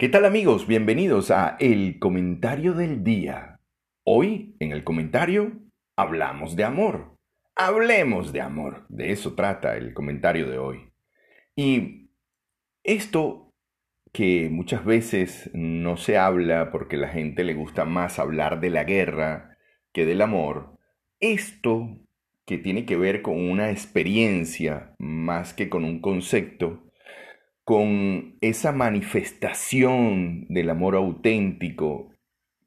¿Qué tal amigos? Bienvenidos a El Comentario del Día. Hoy, en el comentario, hablamos de amor. Hablemos de amor. De eso trata el comentario de hoy. Y esto que muchas veces no se habla porque la gente le gusta más hablar de la guerra que del amor, esto que tiene que ver con una experiencia más que con un concepto, con esa manifestación del amor auténtico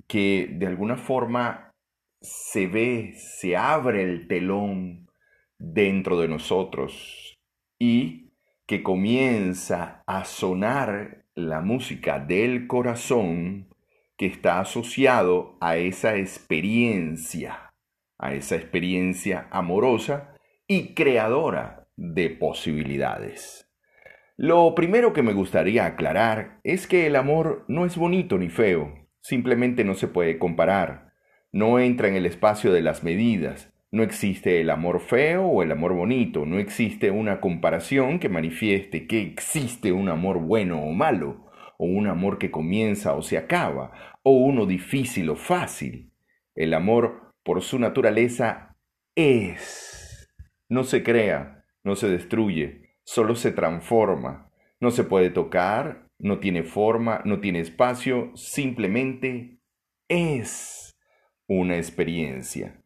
que de alguna forma se ve, se abre el telón dentro de nosotros y que comienza a sonar la música del corazón que está asociado a esa experiencia, a esa experiencia amorosa y creadora de posibilidades. Lo primero que me gustaría aclarar es que el amor no es bonito ni feo, simplemente no se puede comparar, no entra en el espacio de las medidas, no existe el amor feo o el amor bonito, no existe una comparación que manifieste que existe un amor bueno o malo, o un amor que comienza o se acaba, o uno difícil o fácil. El amor, por su naturaleza, es. No se crea, no se destruye, solo se transforma. No se puede tocar, no tiene forma, no tiene espacio, simplemente es una experiencia.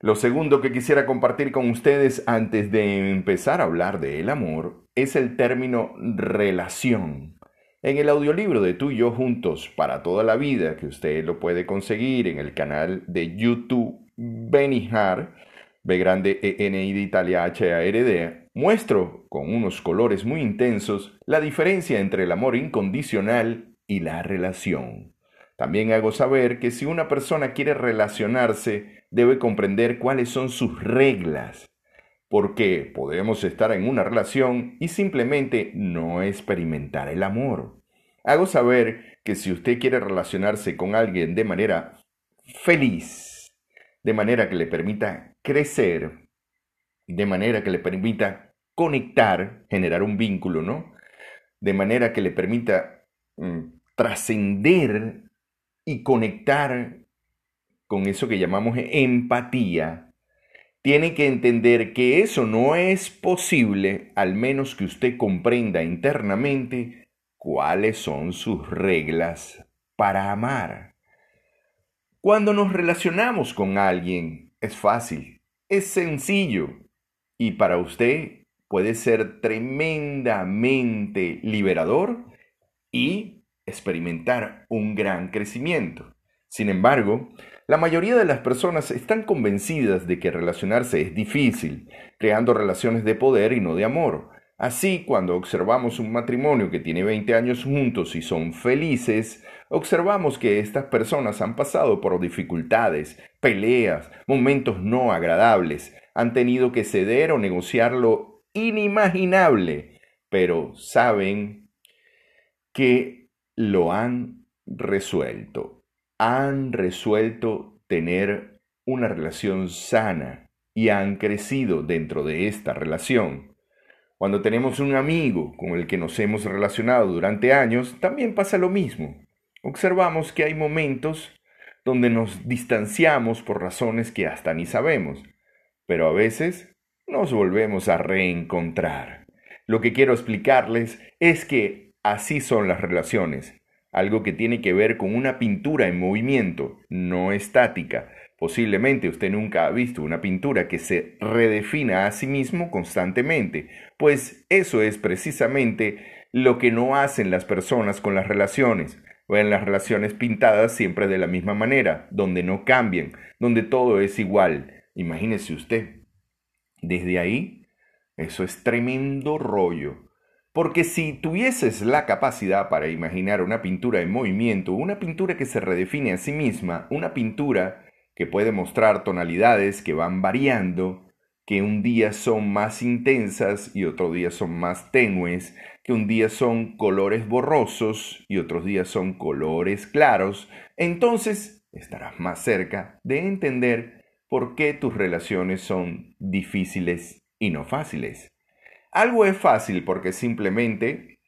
Lo segundo que quisiera compartir con ustedes antes de empezar a hablar del amor es el término relación. En el audiolibro de tú y yo juntos para toda la vida, que usted lo puede conseguir en el canal de YouTube Benijar, B grande E N I de Italia H A R D, muestro con unos colores muy intensos la diferencia entre el amor incondicional y la relación. También hago saber que si una persona quiere relacionarse, debe comprender cuáles son sus reglas, porque podemos estar en una relación y simplemente no experimentar el amor. Hago saber que si usted quiere relacionarse con alguien de manera feliz, de manera que le permita crecer de manera que le permita conectar, generar un vínculo, ¿no? De manera que le permita mm, trascender y conectar con eso que llamamos empatía, tiene que entender que eso no es posible al menos que usted comprenda internamente cuáles son sus reglas para amar. Cuando nos relacionamos con alguien, es fácil, es sencillo y para usted puede ser tremendamente liberador y experimentar un gran crecimiento. Sin embargo, la mayoría de las personas están convencidas de que relacionarse es difícil, creando relaciones de poder y no de amor. Así, cuando observamos un matrimonio que tiene 20 años juntos y son felices, observamos que estas personas han pasado por dificultades, peleas, momentos no agradables, han tenido que ceder o negociar lo inimaginable, pero saben que lo han resuelto. Han resuelto tener una relación sana y han crecido dentro de esta relación. Cuando tenemos un amigo con el que nos hemos relacionado durante años, también pasa lo mismo. Observamos que hay momentos donde nos distanciamos por razones que hasta ni sabemos, pero a veces nos volvemos a reencontrar. Lo que quiero explicarles es que así son las relaciones, algo que tiene que ver con una pintura en movimiento, no estática, Posiblemente usted nunca ha visto una pintura que se redefina a sí mismo constantemente, pues eso es precisamente lo que no hacen las personas con las relaciones, o en las relaciones pintadas siempre de la misma manera, donde no cambian, donde todo es igual. Imagínese usted. Desde ahí, eso es tremendo rollo. Porque si tuvieses la capacidad para imaginar una pintura en movimiento, una pintura que se redefine a sí misma, una pintura que puede mostrar tonalidades que van variando, que un día son más intensas y otro día son más tenues, que un día son colores borrosos y otros días son colores claros, entonces estarás más cerca de entender por qué tus relaciones son difíciles y no fáciles. Algo es fácil porque simplemente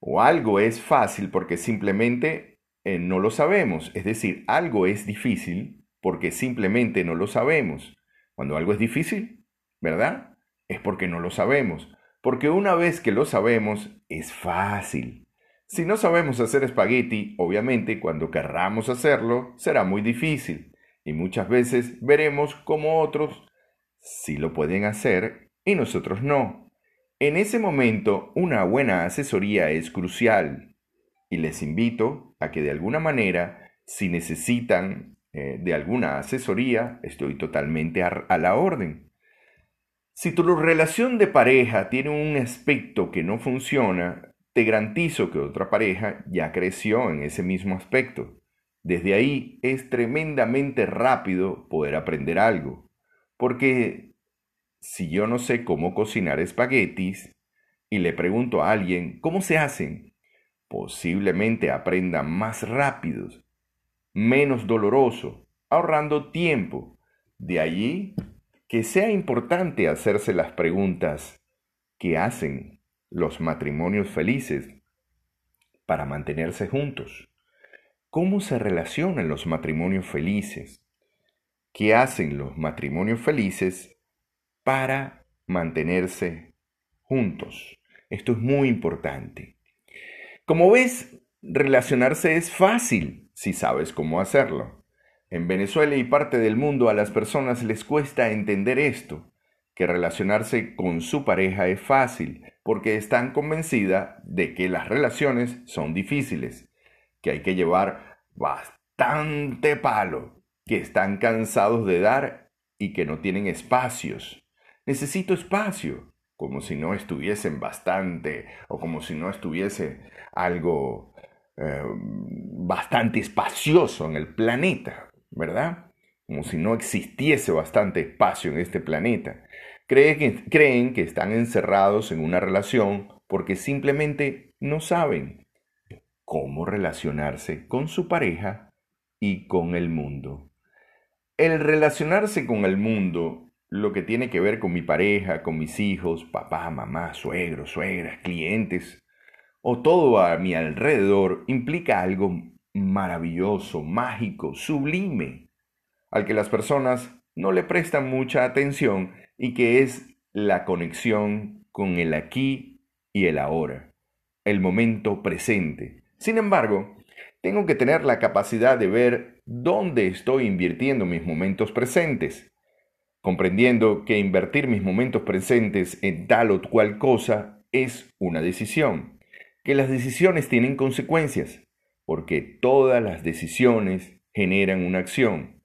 O algo es fácil porque simplemente eh, no lo sabemos. Es decir, algo es difícil porque simplemente no lo sabemos. Cuando algo es difícil, ¿verdad? Es porque no lo sabemos. Porque una vez que lo sabemos, es fácil. Si no sabemos hacer espagueti, obviamente cuando querramos hacerlo, será muy difícil. Y muchas veces veremos cómo otros sí lo pueden hacer y nosotros no. En ese momento, una buena asesoría es crucial. Y les invito a que de alguna manera, si necesitan eh, de alguna asesoría, estoy totalmente a la orden. Si tu relación de pareja tiene un aspecto que no funciona, te garantizo que otra pareja ya creció en ese mismo aspecto. Desde ahí es tremendamente rápido poder aprender algo, porque si yo no sé cómo cocinar espaguetis y le pregunto a alguien cómo se hacen, posiblemente aprenda más rápido, menos doloroso, ahorrando tiempo. De allí que sea importante hacerse las preguntas que hacen los matrimonios felices para mantenerse juntos. ¿Cómo se relacionan los matrimonios felices? ¿Qué hacen los matrimonios felices para mantenerse juntos? Esto es muy importante. Como ves, relacionarse es fácil si sabes cómo hacerlo. En Venezuela y parte del mundo a las personas les cuesta entender esto, que relacionarse con su pareja es fácil, porque están convencidas de que las relaciones son difíciles, que hay que llevar bastante palo, que están cansados de dar y que no tienen espacios. Necesito espacio, como si no estuviesen bastante o como si no estuviese algo eh, bastante espacioso en el planeta, ¿verdad? Como si no existiese bastante espacio en este planeta. Creen que, creen que están encerrados en una relación porque simplemente no saben cómo relacionarse con su pareja y con el mundo. El relacionarse con el mundo lo que tiene que ver con mi pareja, con mis hijos, papá, mamá, suegros, suegras, clientes, o todo a mi alrededor, implica algo maravilloso, mágico, sublime, al que las personas no le prestan mucha atención y que es la conexión con el aquí y el ahora, el momento presente. Sin embargo, tengo que tener la capacidad de ver dónde estoy invirtiendo mis momentos presentes comprendiendo que invertir mis momentos presentes en tal o cual cosa es una decisión, que las decisiones tienen consecuencias, porque todas las decisiones generan una acción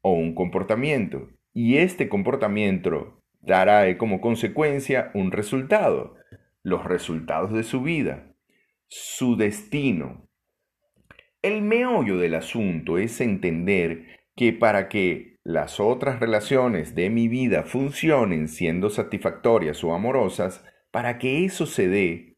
o un comportamiento, y este comportamiento dará como consecuencia un resultado, los resultados de su vida, su destino. El meollo del asunto es entender que para que las otras relaciones de mi vida funcionen siendo satisfactorias o amorosas, para que eso se dé,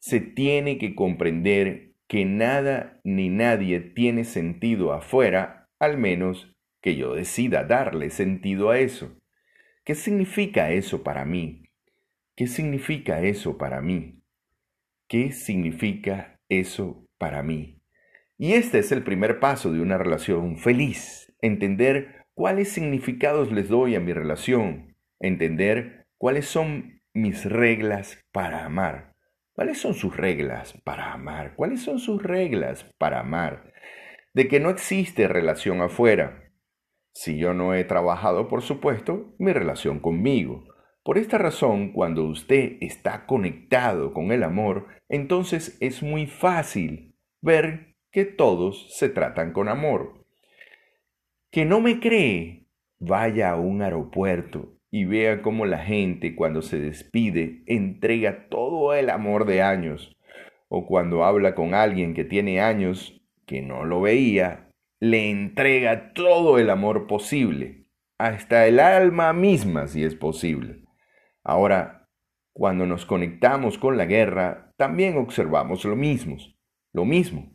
se tiene que comprender que nada ni nadie tiene sentido afuera, al menos que yo decida darle sentido a eso. ¿Qué significa eso para mí? ¿Qué significa eso para mí? ¿Qué significa eso para mí? Y este es el primer paso de una relación feliz, entender cuáles significados les doy a mi relación, entender cuáles son mis reglas para amar. ¿Cuáles son sus reglas para amar? ¿Cuáles son sus reglas para amar? De que no existe relación afuera. Si yo no he trabajado, por supuesto, mi relación conmigo. Por esta razón, cuando usted está conectado con el amor, entonces es muy fácil ver que todos se tratan con amor que no me cree, vaya a un aeropuerto y vea cómo la gente cuando se despide entrega todo el amor de años. O cuando habla con alguien que tiene años que no lo veía, le entrega todo el amor posible, hasta el alma misma si es posible. Ahora, cuando nos conectamos con la guerra, también observamos lo mismo, lo mismo.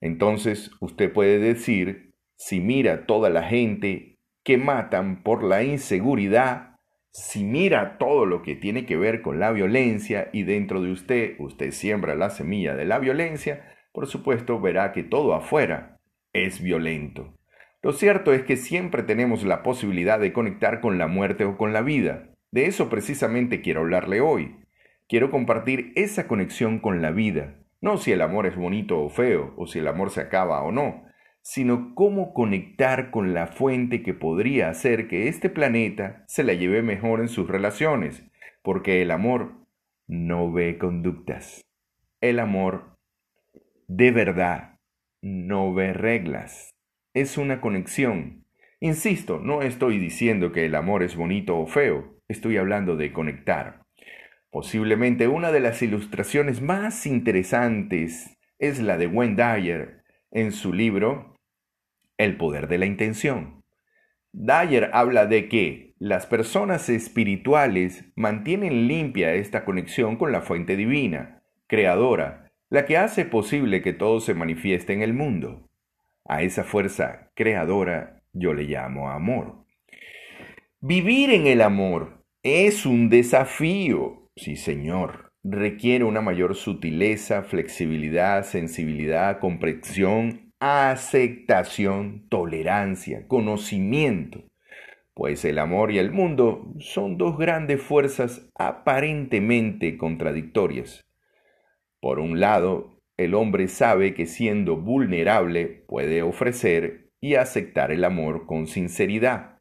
Entonces usted puede decir si mira toda la gente que matan por la inseguridad, Si mira todo lo que tiene que ver con la violencia y dentro de usted usted siembra la semilla de la violencia, por supuesto verá que todo afuera es violento. Lo cierto es que siempre tenemos la posibilidad de conectar con la muerte o con la vida. De eso precisamente quiero hablarle hoy. Quiero compartir esa conexión con la vida, no si el amor es bonito o feo, o si el amor se acaba o no, sino cómo conectar con la fuente que podría hacer que este planeta se la lleve mejor en sus relaciones, porque el amor no ve conductas. El amor de verdad no ve reglas. Es una conexión. Insisto, no estoy diciendo que el amor es bonito o feo, estoy hablando de conectar. Posiblemente una de las ilustraciones más interesantes es la de Wayne Dyer en su libro el poder de la intención. Dyer habla de que las personas espirituales mantienen limpia esta conexión con la fuente divina, creadora, la que hace posible que todo se manifieste en el mundo. A esa fuerza creadora yo le llamo amor. Vivir en el amor es un desafío, sí señor. Requiere una mayor sutileza, flexibilidad, sensibilidad, comprensión aceptación, tolerancia, conocimiento, pues el amor y el mundo son dos grandes fuerzas aparentemente contradictorias. Por un lado, el hombre sabe que siendo vulnerable puede ofrecer y aceptar el amor con sinceridad.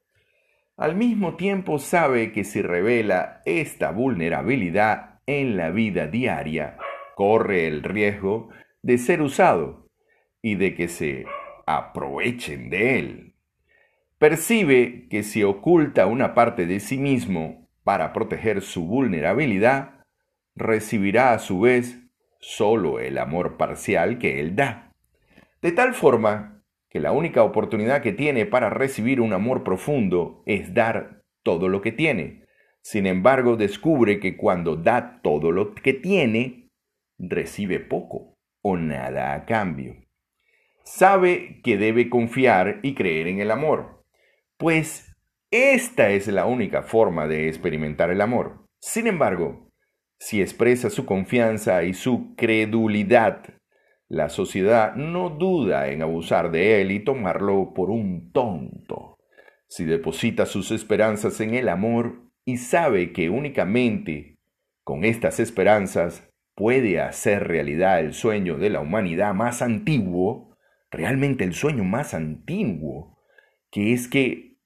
Al mismo tiempo sabe que si revela esta vulnerabilidad en la vida diaria, corre el riesgo de ser usado y de que se aprovechen de él. Percibe que si oculta una parte de sí mismo para proteger su vulnerabilidad, recibirá a su vez solo el amor parcial que él da. De tal forma que la única oportunidad que tiene para recibir un amor profundo es dar todo lo que tiene. Sin embargo, descubre que cuando da todo lo que tiene, recibe poco o nada a cambio sabe que debe confiar y creer en el amor, pues esta es la única forma de experimentar el amor. Sin embargo, si expresa su confianza y su credulidad, la sociedad no duda en abusar de él y tomarlo por un tonto. Si deposita sus esperanzas en el amor y sabe que únicamente con estas esperanzas puede hacer realidad el sueño de la humanidad más antiguo, realmente el sueño más antiguo, que es que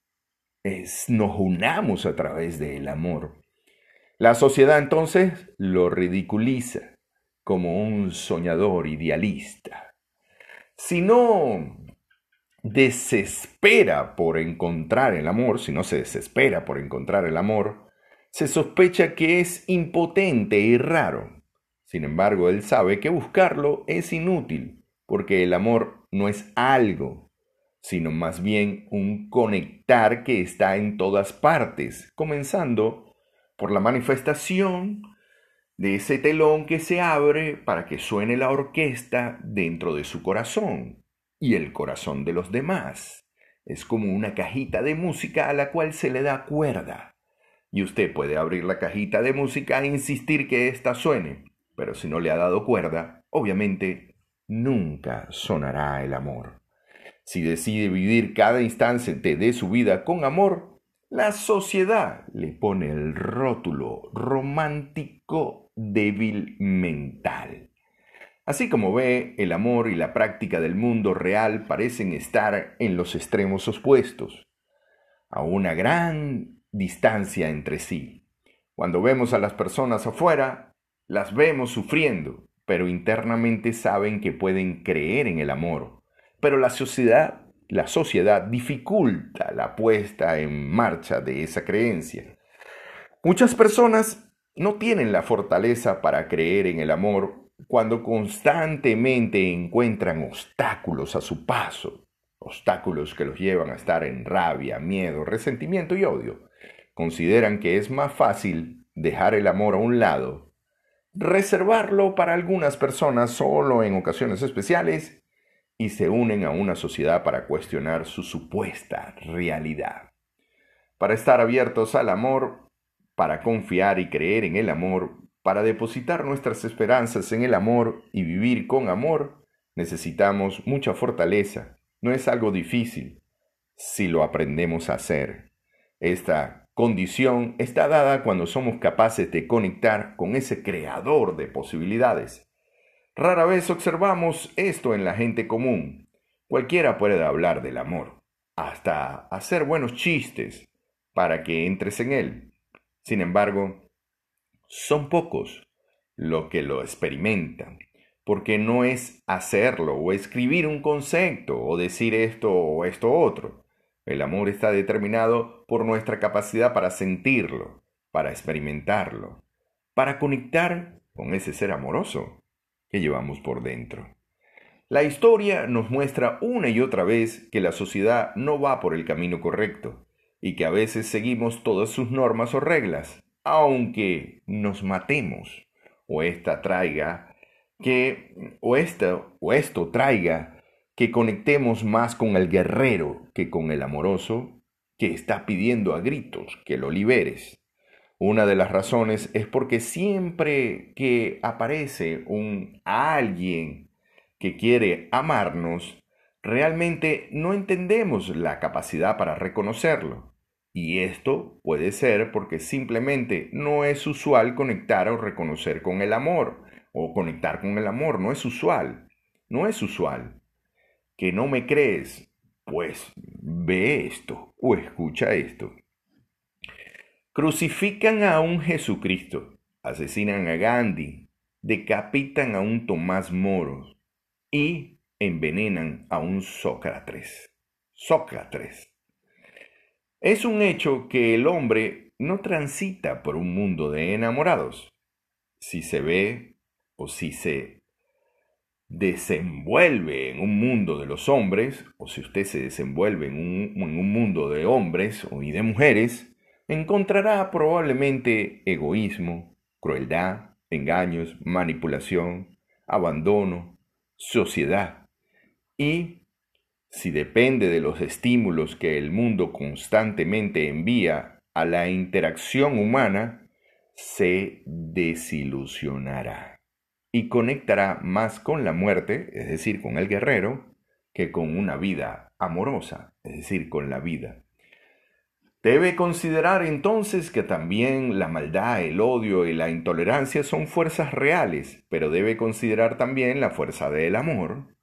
nos unamos a través del amor. La sociedad entonces lo ridiculiza como un soñador idealista. Si no desespera por encontrar el amor, si no se desespera por encontrar el amor, se sospecha que es impotente y raro. Sin embargo, él sabe que buscarlo es inútil, porque el amor no es algo, sino más bien un conectar que está en todas partes, comenzando por la manifestación de ese telón que se abre para que suene la orquesta dentro de su corazón y el corazón de los demás. Es como una cajita de música a la cual se le da cuerda. Y usted puede abrir la cajita de música e insistir que ésta suene, pero si no le ha dado cuerda, obviamente nunca sonará el amor. Si decide vivir cada instante de su vida con amor, la sociedad le pone el rótulo romántico débil mental. Así como ve, el amor y la práctica del mundo real parecen estar en los extremos opuestos, a una gran distancia entre sí. Cuando vemos a las personas afuera, las vemos sufriendo, pero internamente saben que pueden creer en el amor. Pero la sociedad, la sociedad dificulta la puesta en marcha de esa creencia. Muchas personas no tienen la fortaleza para creer en el amor cuando constantemente encuentran obstáculos a su paso, obstáculos que los llevan a estar en rabia, miedo, resentimiento y odio. Consideran que es más fácil dejar el amor a un lado reservarlo para algunas personas solo en ocasiones especiales y se unen a una sociedad para cuestionar su supuesta realidad. Para estar abiertos al amor para confiar y creer en el amor, para depositar nuestras esperanzas en el amor y vivir con amor, necesitamos mucha fortaleza. No es algo difícil si lo aprendemos a hacer. Esta condición está dada cuando somos capaces de conectar con ese creador de posibilidades. Rara vez observamos esto en la gente común. Cualquiera puede hablar del amor, hasta hacer buenos chistes para que entres en él. Sin embargo, son pocos los que lo experimentan, porque no es hacerlo o escribir un concepto o decir esto o esto otro. El amor está determinado por nuestra capacidad para sentirlo, para experimentarlo, para conectar con ese ser amoroso que llevamos por dentro. La historia nos muestra una y otra vez que la sociedad no va por el camino correcto y que a veces seguimos todas sus normas o reglas, aunque nos matemos o esta traiga que o esto o esto traiga que conectemos más con el guerrero que con el amoroso que está pidiendo a gritos que lo liberes. Una de las razones es porque siempre que aparece un alguien que quiere amarnos, realmente no entendemos la capacidad para reconocerlo. Y esto puede ser porque simplemente no es usual conectar o reconocer con el amor, o conectar con el amor, no es usual, no es usual que no me crees, pues ve esto o escucha esto. Crucifican a un Jesucristo, asesinan a Gandhi, decapitan a un Tomás Moro y envenenan a un Sócrates. Sócrates. Es un hecho que el hombre no transita por un mundo de enamorados. Si se ve o si se desenvuelve en un mundo de los hombres, o si usted se desenvuelve en un, mundo de hombres y de mujeres, encontrará probablemente egoísmo, crueldad, engaños, manipulación, abandono, sociedad. Y, si depende de los estímulos que el mundo constantemente envía a la interacción humana, se desilusionará y conectará más con la muerte, es decir, con el guerrero, que con una vida amorosa, es decir, con la vida. Debe considerar entonces que también la maldad, el odio y la intolerancia son fuerzas reales, pero debe considerar también la fuerza del amor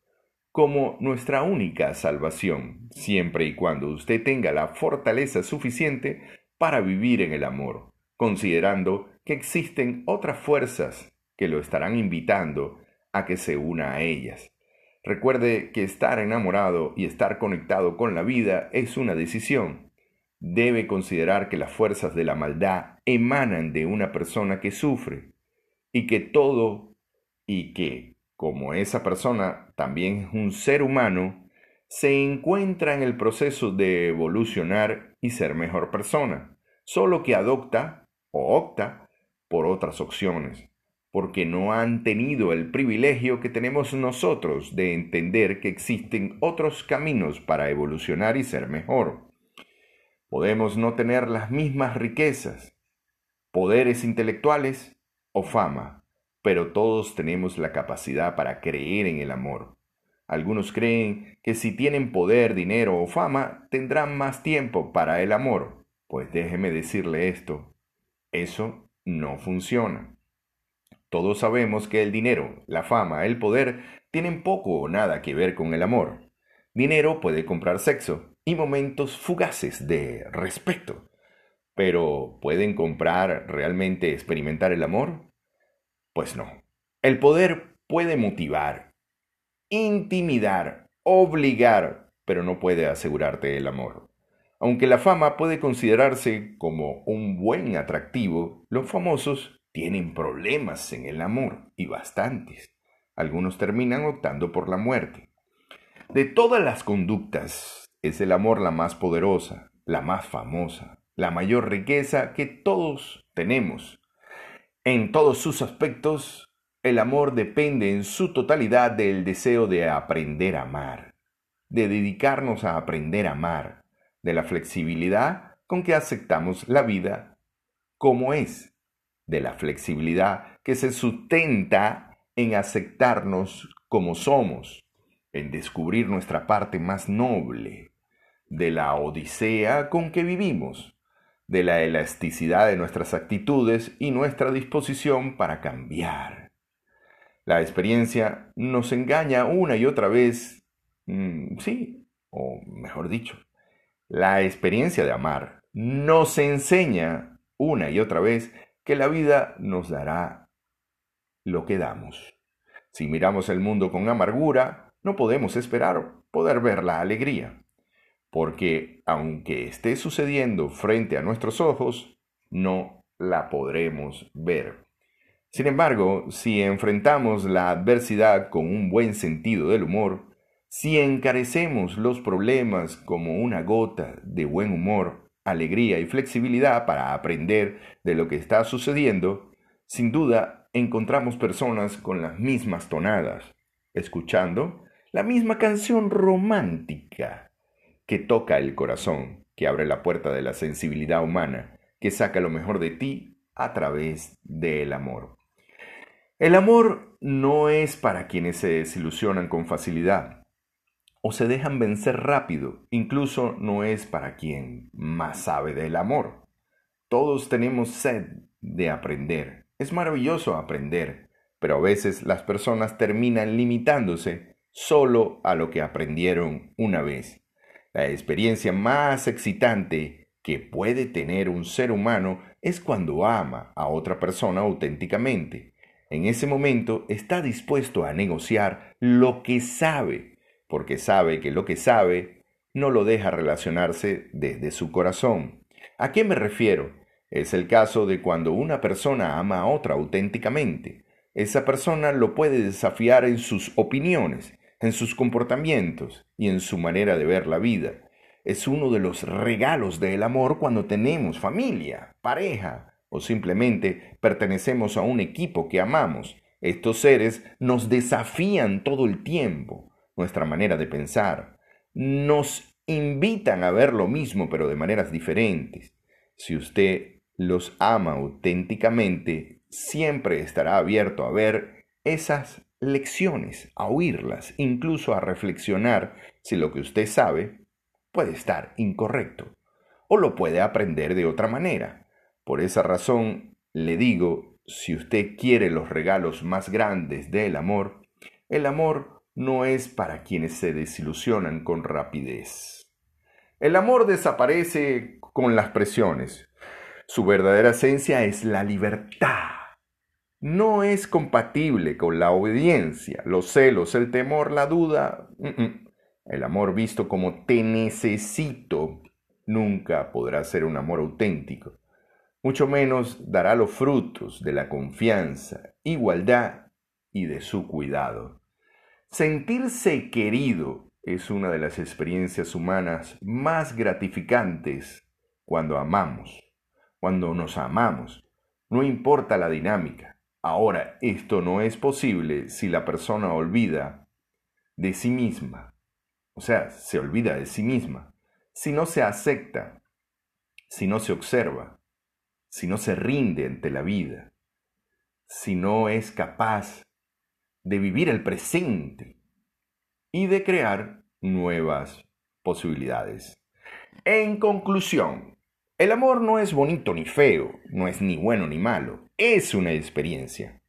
como nuestra única salvación, siempre y cuando usted tenga la fortaleza suficiente para vivir en el amor, considerando que existen otras fuerzas que lo estarán invitando a que se una a ellas. Recuerde que estar enamorado y estar conectado con la vida es una decisión. Debe considerar que las fuerzas de la maldad emanan de una persona que sufre y que todo y que, como esa persona también es un ser humano, se encuentra en el proceso de evolucionar y ser mejor persona, solo que adopta o opta por otras opciones porque no han tenido el privilegio que tenemos nosotros de entender que existen otros caminos para evolucionar y ser mejor. Podemos no tener las mismas riquezas, poderes intelectuales o fama, pero todos tenemos la capacidad para creer en el amor. Algunos creen que si tienen poder, dinero o fama, tendrán más tiempo para el amor. Pues déjeme decirle esto, eso no funciona. Todos sabemos que el dinero, la fama, el poder tienen poco o nada que ver con el amor. Dinero puede comprar sexo y momentos fugaces de respeto. Pero ¿pueden comprar realmente experimentar el amor? Pues no. El poder puede motivar, intimidar, obligar, pero no puede asegurarte el amor. Aunque la fama puede considerarse como un buen atractivo, los famosos tienen problemas en el amor y bastantes. Algunos terminan optando por la muerte. De todas las conductas, es el amor la más poderosa, la más famosa, la mayor riqueza que todos tenemos. En todos sus aspectos, el amor depende en su totalidad del deseo de aprender a amar, de dedicarnos a aprender a amar, de la flexibilidad con que aceptamos la vida como es, de la flexibilidad que se sustenta en aceptarnos como somos, en descubrir nuestra parte más noble, de la odisea con que vivimos, de la elasticidad de nuestras actitudes y nuestra disposición para cambiar. La experiencia nos engaña una y otra vez, mm, sí, o mejor dicho, la experiencia de amar nos enseña una y otra vez que la vida nos dará lo que damos. Si miramos el mundo con amargura, no podemos esperar poder ver la alegría, porque aunque esté sucediendo frente a nuestros ojos, no la podremos ver. Sin embargo, si enfrentamos la adversidad con un buen sentido del humor, si encarecemos los problemas como una gota de buen humor, alegría y flexibilidad para aprender de lo que está sucediendo, sin duda encontramos personas con las mismas tonadas, escuchando la misma canción romántica que toca el corazón, que abre la puerta de la sensibilidad humana, que saca lo mejor de ti a través del amor. El amor no es para quienes se desilusionan con facilidad o se dejan vencer rápido, incluso no es para quien más sabe del amor. Todos tenemos sed de aprender. Es maravilloso aprender, pero a veces las personas terminan limitándose solo a lo que aprendieron una vez. La experiencia más excitante que puede tener un ser humano es cuando ama a otra persona auténticamente. En ese momento está dispuesto a negociar lo que sabe, porque sabe que lo que sabe no lo deja relacionarse desde su corazón. ¿A qué me refiero? Es el caso de cuando una persona ama a otra auténticamente. Esa persona lo puede desafiar en sus opiniones, en sus comportamientos y en su manera de ver la vida. Es uno de los regalos del amor cuando tenemos familia, pareja o simplemente pertenecemos a un equipo que amamos. Estos seres nos desafían todo el tiempo, nuestra manera de pensar. Nos invitan a ver lo mismo pero de maneras diferentes. Si usted los ama auténticamente, siempre estará abierto a ver esas lecciones, a oírlas, incluso a reflexionar si lo que usted sabe puede estar incorrecto o lo puede aprender de otra manera. Por esa razón, le digo, si usted quiere los regalos más grandes del amor, el amor no es para quienes se desilusionan con rapidez. El amor desaparece con las presiones. Su verdadera esencia es la libertad no es compatible con la obediencia, los celos, el temor, la duda. El amor visto como te necesito nunca podrá ser un amor auténtico. Mucho menos dará los frutos de la confianza, igualdad y de su cuidado. Sentirse querido es una de las experiencias humanas más gratificantes cuando amamos, cuando nos amamos. No importa la dinámica, Ahora, esto no es posible si la persona olvida de sí misma. O sea, se olvida de sí misma. Si no se acepta, si no se observa, si no se rinde ante la vida, si no es capaz de vivir el presente y de crear nuevas posibilidades. En conclusión, el amor no es bonito ni feo, no es ni bueno ni malo, es una experiencia.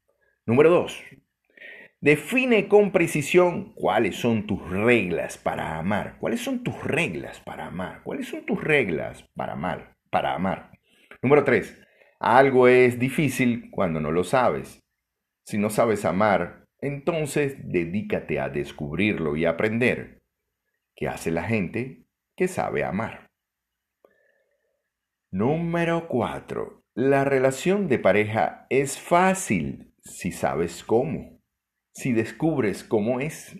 Número 2. Define con precisión cuáles son tus reglas para amar. ¿Cuáles son tus reglas para amar? ¿Cuáles son tus reglas para amar? Para amar. Número 3. Algo es difícil cuando no lo sabes. Si no sabes amar, entonces dedícate a descubrirlo y aprender. ¿Qué hace la gente que sabe amar? Número 4. La relación de pareja es fácil si sabes cómo, si descubres cómo es.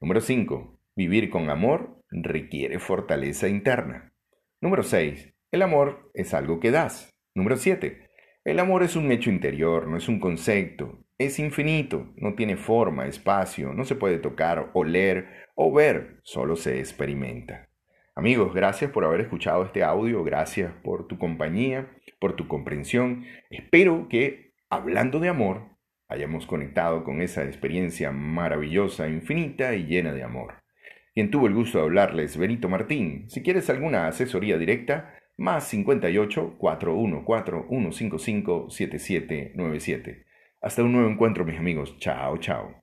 Número 5. Vivir con amor requiere fortaleza interna. Número 6. El amor es algo que das. Número 7. El amor es un hecho interior, no es un concepto. Es infinito, no tiene forma, espacio, no se puede tocar, oler o ver, solo se experimenta. Amigos, gracias por haber escuchado este audio, gracias por tu compañía, por tu comprensión. Espero que, hablando de amor, hayamos conectado con esa experiencia maravillosa, infinita y llena de amor. Quien tuvo el gusto de hablarles, Benito Martín. Si quieres alguna asesoría directa, más 58 414 155 7797. Hasta un nuevo encuentro, mis amigos. Chao, chao.